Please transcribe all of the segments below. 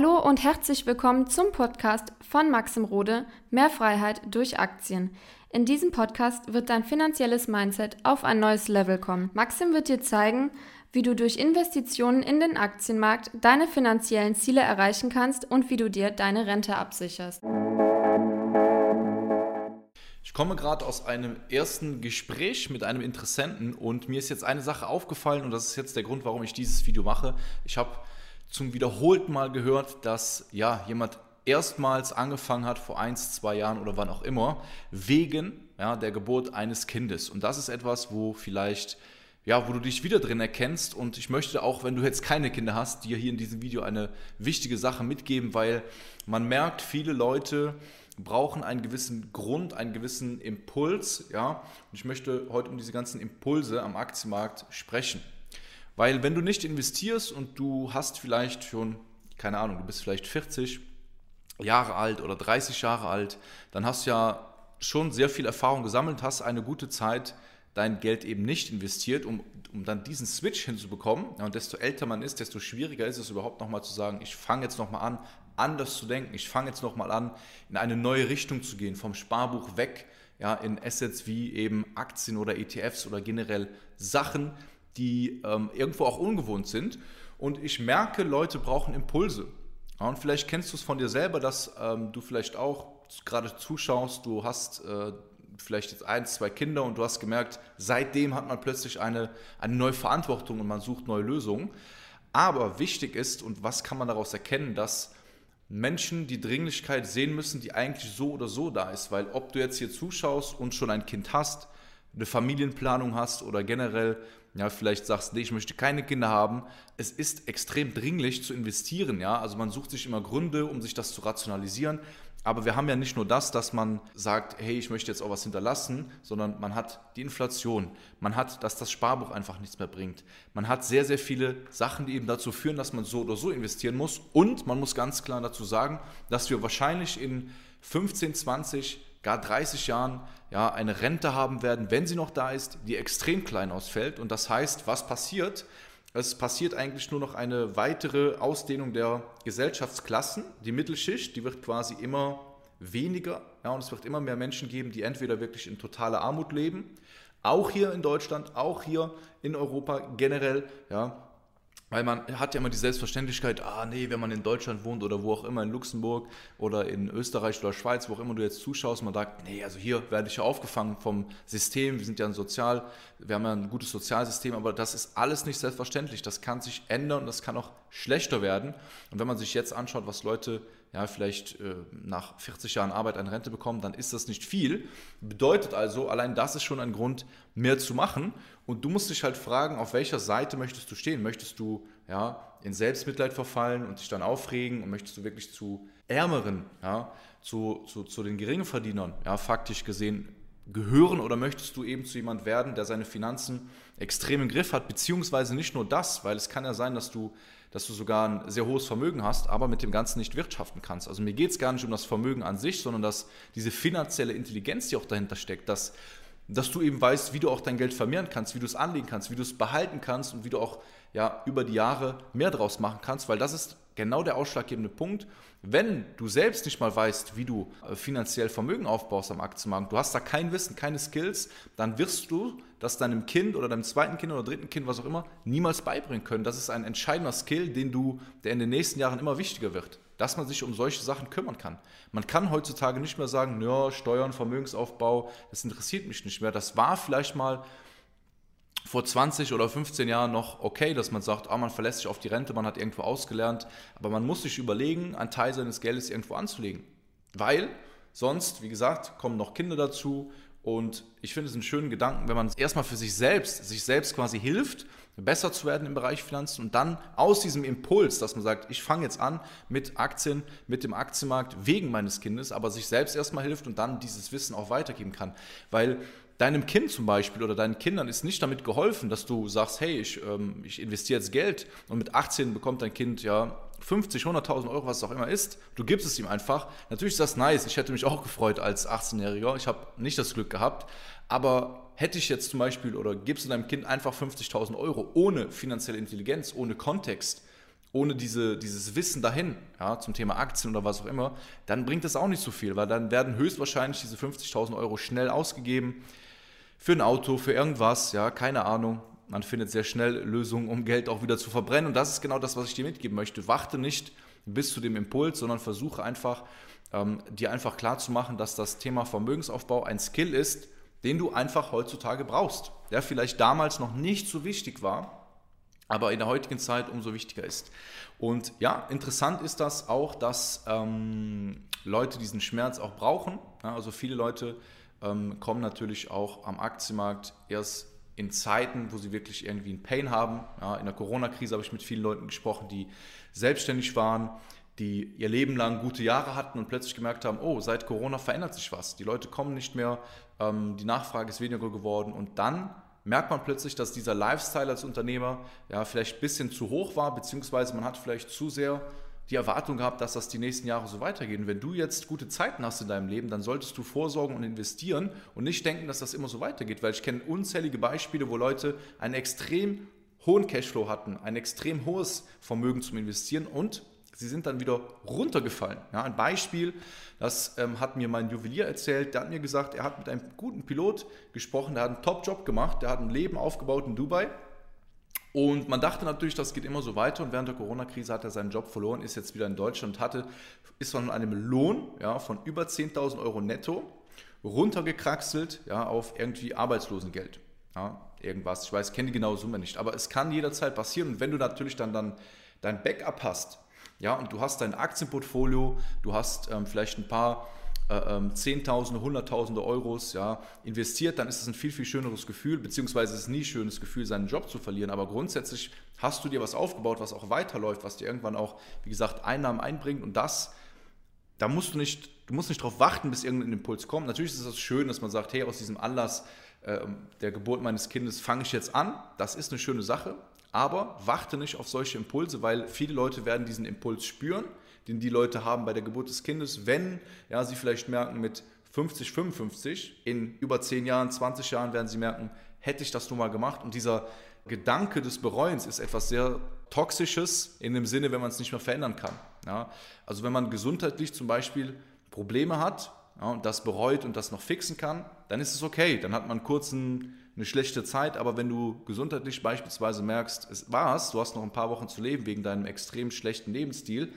Hallo und herzlich willkommen zum Podcast von Maxim Rode Mehr Freiheit durch Aktien. In diesem Podcast wird dein finanzielles Mindset auf ein neues Level kommen. Maxim wird dir zeigen, wie du durch Investitionen in den Aktienmarkt deine finanziellen Ziele erreichen kannst und wie du dir deine Rente absicherst. Ich komme gerade aus einem ersten Gespräch mit einem Interessenten und mir ist jetzt eine Sache aufgefallen und das ist jetzt der Grund, warum ich dieses Video mache. Ich habe zum wiederholten Mal gehört, dass ja jemand erstmals angefangen hat vor eins, zwei Jahren oder wann auch immer, wegen ja, der Geburt eines Kindes. Und das ist etwas, wo vielleicht ja, wo du dich wieder drin erkennst. Und ich möchte auch, wenn du jetzt keine Kinder hast, dir hier in diesem Video eine wichtige Sache mitgeben, weil man merkt, viele Leute brauchen einen gewissen Grund, einen gewissen Impuls. Ja? Und ich möchte heute um diese ganzen Impulse am Aktienmarkt sprechen. Weil wenn du nicht investierst und du hast vielleicht schon, keine Ahnung, du bist vielleicht 40 Jahre alt oder 30 Jahre alt, dann hast du ja schon sehr viel Erfahrung gesammelt, hast eine gute Zeit dein Geld eben nicht investiert, um, um dann diesen Switch hinzubekommen. Ja, und desto älter man ist, desto schwieriger ist es überhaupt nochmal zu sagen, ich fange jetzt nochmal an, anders zu denken. Ich fange jetzt nochmal an, in eine neue Richtung zu gehen, vom Sparbuch weg ja, in Assets wie eben Aktien oder ETFs oder generell Sachen, die ähm, irgendwo auch ungewohnt sind. Und ich merke, Leute brauchen Impulse. Ja, und vielleicht kennst du es von dir selber, dass ähm, du vielleicht auch gerade zuschaust, du hast äh, vielleicht jetzt ein, zwei Kinder und du hast gemerkt, seitdem hat man plötzlich eine, eine neue Verantwortung und man sucht neue Lösungen. Aber wichtig ist, und was kann man daraus erkennen, dass Menschen die Dringlichkeit sehen müssen, die eigentlich so oder so da ist. Weil ob du jetzt hier zuschaust und schon ein Kind hast, eine Familienplanung hast oder generell ja, vielleicht sagst, nee, ich möchte keine Kinder haben. Es ist extrem dringlich zu investieren, ja. Also man sucht sich immer Gründe, um sich das zu rationalisieren. Aber wir haben ja nicht nur das, dass man sagt, hey, ich möchte jetzt auch was hinterlassen, sondern man hat die Inflation, man hat, dass das Sparbuch einfach nichts mehr bringt. Man hat sehr, sehr viele Sachen, die eben dazu führen, dass man so oder so investieren muss. Und man muss ganz klar dazu sagen, dass wir wahrscheinlich in 15, 20, gar 30 Jahren ja, eine Rente haben werden, wenn sie noch da ist, die extrem klein ausfällt. Und das heißt, was passiert? Es passiert eigentlich nur noch eine weitere Ausdehnung der Gesellschaftsklassen. Die Mittelschicht, die wird quasi immer weniger. Ja, und es wird immer mehr Menschen geben, die entweder wirklich in totaler Armut leben, auch hier in Deutschland, auch hier in Europa generell, ja, weil man hat ja immer die Selbstverständlichkeit, ah nee, wenn man in Deutschland wohnt oder wo auch immer, in Luxemburg oder in Österreich oder Schweiz, wo auch immer du jetzt zuschaust, man sagt, nee, also hier werde ich ja aufgefangen vom System, wir sind ja ein Sozial, wir haben ja ein gutes Sozialsystem, aber das ist alles nicht selbstverständlich. Das kann sich ändern und das kann auch schlechter werden. Und wenn man sich jetzt anschaut, was Leute ja, vielleicht äh, nach 40 Jahren Arbeit eine Rente bekommen, dann ist das nicht viel. Bedeutet also, allein das ist schon ein Grund, mehr zu machen. Und du musst dich halt fragen, auf welcher Seite möchtest du stehen? Möchtest du ja, in Selbstmitleid verfallen und dich dann aufregen und möchtest du wirklich zu Ärmeren, ja, zu, zu, zu den Geringverdienern, ja, faktisch gesehen gehören oder möchtest du eben zu jemand werden, der seine Finanzen extrem im Griff hat, beziehungsweise nicht nur das, weil es kann ja sein, dass du dass du sogar ein sehr hohes Vermögen hast, aber mit dem Ganzen nicht wirtschaften kannst. Also mir geht es gar nicht um das Vermögen an sich, sondern dass diese finanzielle Intelligenz, die auch dahinter steckt, dass, dass du eben weißt, wie du auch dein Geld vermehren kannst, wie du es anlegen kannst, wie du es behalten kannst und wie du auch ja, über die Jahre mehr draus machen kannst, weil das ist genau der ausschlaggebende Punkt. Wenn du selbst nicht mal weißt, wie du äh, finanziell Vermögen aufbaust am Aktienmarkt, du hast da kein Wissen, keine Skills, dann wirst du das deinem Kind oder deinem zweiten Kind oder dritten Kind, was auch immer, niemals beibringen können. Das ist ein entscheidender Skill, den du, der in den nächsten Jahren immer wichtiger wird, dass man sich um solche Sachen kümmern kann. Man kann heutzutage nicht mehr sagen, ja, Steuern, Vermögensaufbau, das interessiert mich nicht mehr. Das war vielleicht mal vor 20 oder 15 Jahren noch okay, dass man sagt, ah, man verlässt sich auf die Rente, man hat irgendwo ausgelernt, aber man muss sich überlegen, einen Teil seines Geldes irgendwo anzulegen. Weil sonst, wie gesagt, kommen noch Kinder dazu und ich finde es einen schönen Gedanken, wenn man erstmal für sich selbst, sich selbst quasi hilft, besser zu werden im Bereich Finanzen und dann aus diesem Impuls, dass man sagt, ich fange jetzt an mit Aktien, mit dem Aktienmarkt wegen meines Kindes, aber sich selbst erstmal hilft und dann dieses Wissen auch weitergeben kann. Weil deinem Kind zum Beispiel oder deinen Kindern ist nicht damit geholfen, dass du sagst, hey, ich, ähm, ich investiere jetzt Geld und mit 18 bekommt dein Kind ja 50, 100.000 Euro, was es auch immer ist. Du gibst es ihm einfach. Natürlich ist das nice. Ich hätte mich auch gefreut als 18-Jähriger. Ich habe nicht das Glück gehabt. Aber hätte ich jetzt zum Beispiel oder gibst du deinem Kind einfach 50.000 Euro ohne finanzielle Intelligenz, ohne Kontext, ohne diese, dieses Wissen dahin, ja, zum Thema Aktien oder was auch immer, dann bringt das auch nicht so viel, weil dann werden höchstwahrscheinlich diese 50.000 Euro schnell ausgegeben für ein Auto, für irgendwas, ja, keine Ahnung. Man findet sehr schnell Lösungen, um Geld auch wieder zu verbrennen. Und das ist genau das, was ich dir mitgeben möchte. Warte nicht bis zu dem Impuls, sondern versuche einfach, ähm, dir einfach klar dass das Thema Vermögensaufbau ein Skill ist, den du einfach heutzutage brauchst, der vielleicht damals noch nicht so wichtig war, aber in der heutigen Zeit umso wichtiger ist. Und ja, interessant ist das auch, dass ähm, Leute diesen Schmerz auch brauchen. Ja, also viele Leute ähm, kommen natürlich auch am Aktienmarkt erst in Zeiten, wo sie wirklich irgendwie einen Pain haben. Ja, in der Corona-Krise habe ich mit vielen Leuten gesprochen, die selbstständig waren, die ihr Leben lang gute Jahre hatten und plötzlich gemerkt haben, oh, seit Corona verändert sich was. Die Leute kommen nicht mehr, ähm, die Nachfrage ist weniger geworden und dann merkt man plötzlich, dass dieser Lifestyle als Unternehmer ja vielleicht ein bisschen zu hoch war, beziehungsweise man hat vielleicht zu sehr die Erwartung gehabt, dass das die nächsten Jahre so weitergehen. Wenn du jetzt gute Zeiten hast in deinem Leben, dann solltest du vorsorgen und investieren und nicht denken, dass das immer so weitergeht, weil ich kenne unzählige Beispiele, wo Leute einen extrem hohen Cashflow hatten, ein extrem hohes Vermögen zum Investieren und sie sind dann wieder runtergefallen. Ja, ein Beispiel, das ähm, hat mir mein Juwelier erzählt, der hat mir gesagt, er hat mit einem guten Pilot gesprochen, der hat einen Top-Job gemacht, der hat ein Leben aufgebaut in Dubai. Und man dachte natürlich, das geht immer so weiter. Und während der Corona-Krise hat er seinen Job verloren, ist jetzt wieder in Deutschland hatte, ist von einem Lohn ja, von über 10.000 Euro netto runtergekraxelt ja, auf irgendwie Arbeitslosengeld. Ja, irgendwas, ich weiß, kenne die genaue Summe nicht, aber es kann jederzeit passieren. Und wenn du natürlich dann, dann dein Backup hast, ja, und du hast dein Aktienportfolio, du hast ähm, vielleicht ein paar ähm, Zehntausende, Hunderttausende Euros ja, investiert, dann ist es ein viel, viel schöneres Gefühl, beziehungsweise es ist nie ein schönes Gefühl, seinen Job zu verlieren. Aber grundsätzlich hast du dir was aufgebaut, was auch weiterläuft, was dir irgendwann auch, wie gesagt, Einnahmen einbringt und das, da musst du nicht, du musst nicht darauf warten, bis irgendein Impuls kommt. Natürlich ist es schön, dass man sagt, hey, aus diesem Anlass äh, der Geburt meines Kindes fange ich jetzt an. Das ist eine schöne Sache. Aber warte nicht auf solche Impulse, weil viele Leute werden diesen Impuls spüren, den die Leute haben bei der Geburt des Kindes, wenn ja, sie vielleicht merken, mit 50, 55, in über 10 Jahren, 20 Jahren werden sie merken, hätte ich das nun mal gemacht. Und dieser Gedanke des Bereuens ist etwas sehr Toxisches in dem Sinne, wenn man es nicht mehr verändern kann. Ja? Also wenn man gesundheitlich zum Beispiel Probleme hat ja, und das bereut und das noch fixen kann, dann ist es okay. Dann hat man kurz einen eine schlechte Zeit, aber wenn du gesundheitlich beispielsweise merkst, es war's, du hast noch ein paar Wochen zu leben wegen deinem extrem schlechten Lebensstil,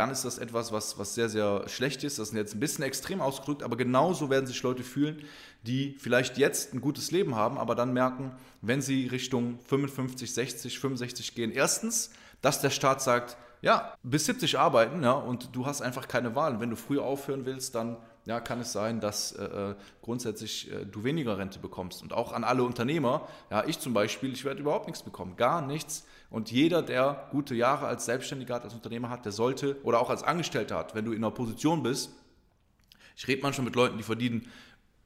dann ist das etwas, was, was sehr, sehr schlecht ist. Das ist jetzt ein bisschen extrem ausgedrückt, aber genauso werden sich Leute fühlen, die vielleicht jetzt ein gutes Leben haben, aber dann merken, wenn sie Richtung 55, 60, 65 gehen, erstens, dass der Staat sagt, ja, bis 70 arbeiten, ja, und du hast einfach keine Wahl. Wenn du früher aufhören willst, dann ja, kann es sein, dass äh, äh, grundsätzlich äh, du weniger Rente bekommst. Und auch an alle Unternehmer, ja, ich zum Beispiel, ich werde überhaupt nichts bekommen, gar nichts. Und jeder, der gute Jahre als Selbstständiger hat, als Unternehmer hat, der sollte, oder auch als Angestellter hat, wenn du in einer Position bist, ich rede manchmal mit Leuten, die verdienen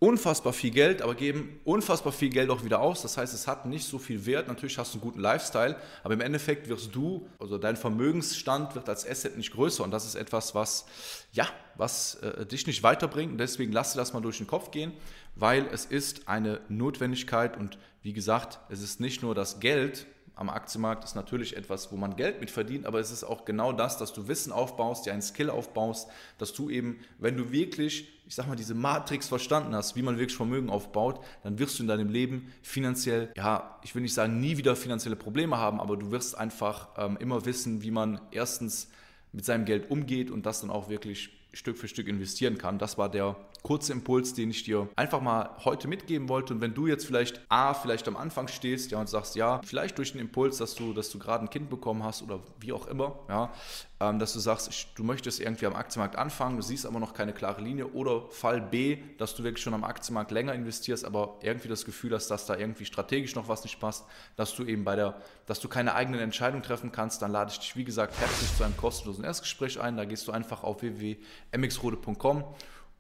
unfassbar viel Geld, aber geben unfassbar viel Geld auch wieder aus. Das heißt, es hat nicht so viel Wert. Natürlich hast du einen guten Lifestyle, aber im Endeffekt wirst du, also dein Vermögensstand wird als Asset nicht größer und das ist etwas, was, ja, was äh, dich nicht weiterbringt und deswegen lass dir das mal durch den Kopf gehen, weil es ist eine Notwendigkeit und wie gesagt, es ist nicht nur das Geld, am Aktienmarkt ist natürlich etwas, wo man Geld mit verdient, aber es ist auch genau das, dass du Wissen aufbaust, dir einen Skill aufbaust, dass du eben, wenn du wirklich, ich sag mal, diese Matrix verstanden hast, wie man wirklich Vermögen aufbaut, dann wirst du in deinem Leben finanziell, ja, ich will nicht sagen, nie wieder finanzielle Probleme haben, aber du wirst einfach ähm, immer wissen, wie man erstens mit seinem Geld umgeht und das dann auch wirklich Stück für Stück investieren kann. Das war der kurze Impuls, den ich dir einfach mal heute mitgeben wollte. Und wenn du jetzt vielleicht A, vielleicht am Anfang stehst, ja, und sagst, ja, vielleicht durch den Impuls, dass du, dass du gerade ein Kind bekommen hast oder wie auch immer, ja, ähm, dass du sagst, ich, du möchtest irgendwie am Aktienmarkt anfangen, du siehst aber noch keine klare Linie oder Fall B, dass du wirklich schon am Aktienmarkt länger investierst, aber irgendwie das Gefühl hast, dass da irgendwie strategisch noch was nicht passt, dass du eben bei der, dass du keine eigenen Entscheidungen treffen kannst, dann lade ich dich, wie gesagt, herzlich zu einem kostenlosen Erstgespräch ein. Da gehst du einfach auf www.mxrode.com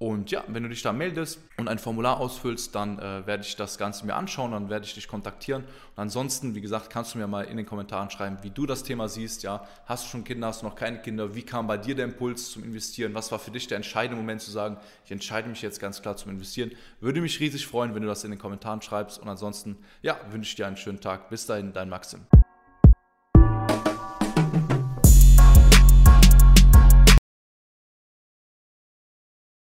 und ja, wenn du dich da meldest und ein Formular ausfüllst, dann äh, werde ich das Ganze mir anschauen, dann werde ich dich kontaktieren. Und ansonsten, wie gesagt, kannst du mir mal in den Kommentaren schreiben, wie du das Thema siehst. Ja, hast du schon Kinder, hast du noch keine Kinder? Wie kam bei dir der Impuls zum Investieren? Was war für dich der entscheidende Moment zu sagen, ich entscheide mich jetzt ganz klar zum Investieren? Würde mich riesig freuen, wenn du das in den Kommentaren schreibst. Und ansonsten, ja, wünsche ich dir einen schönen Tag. Bis dahin, dein Maxim.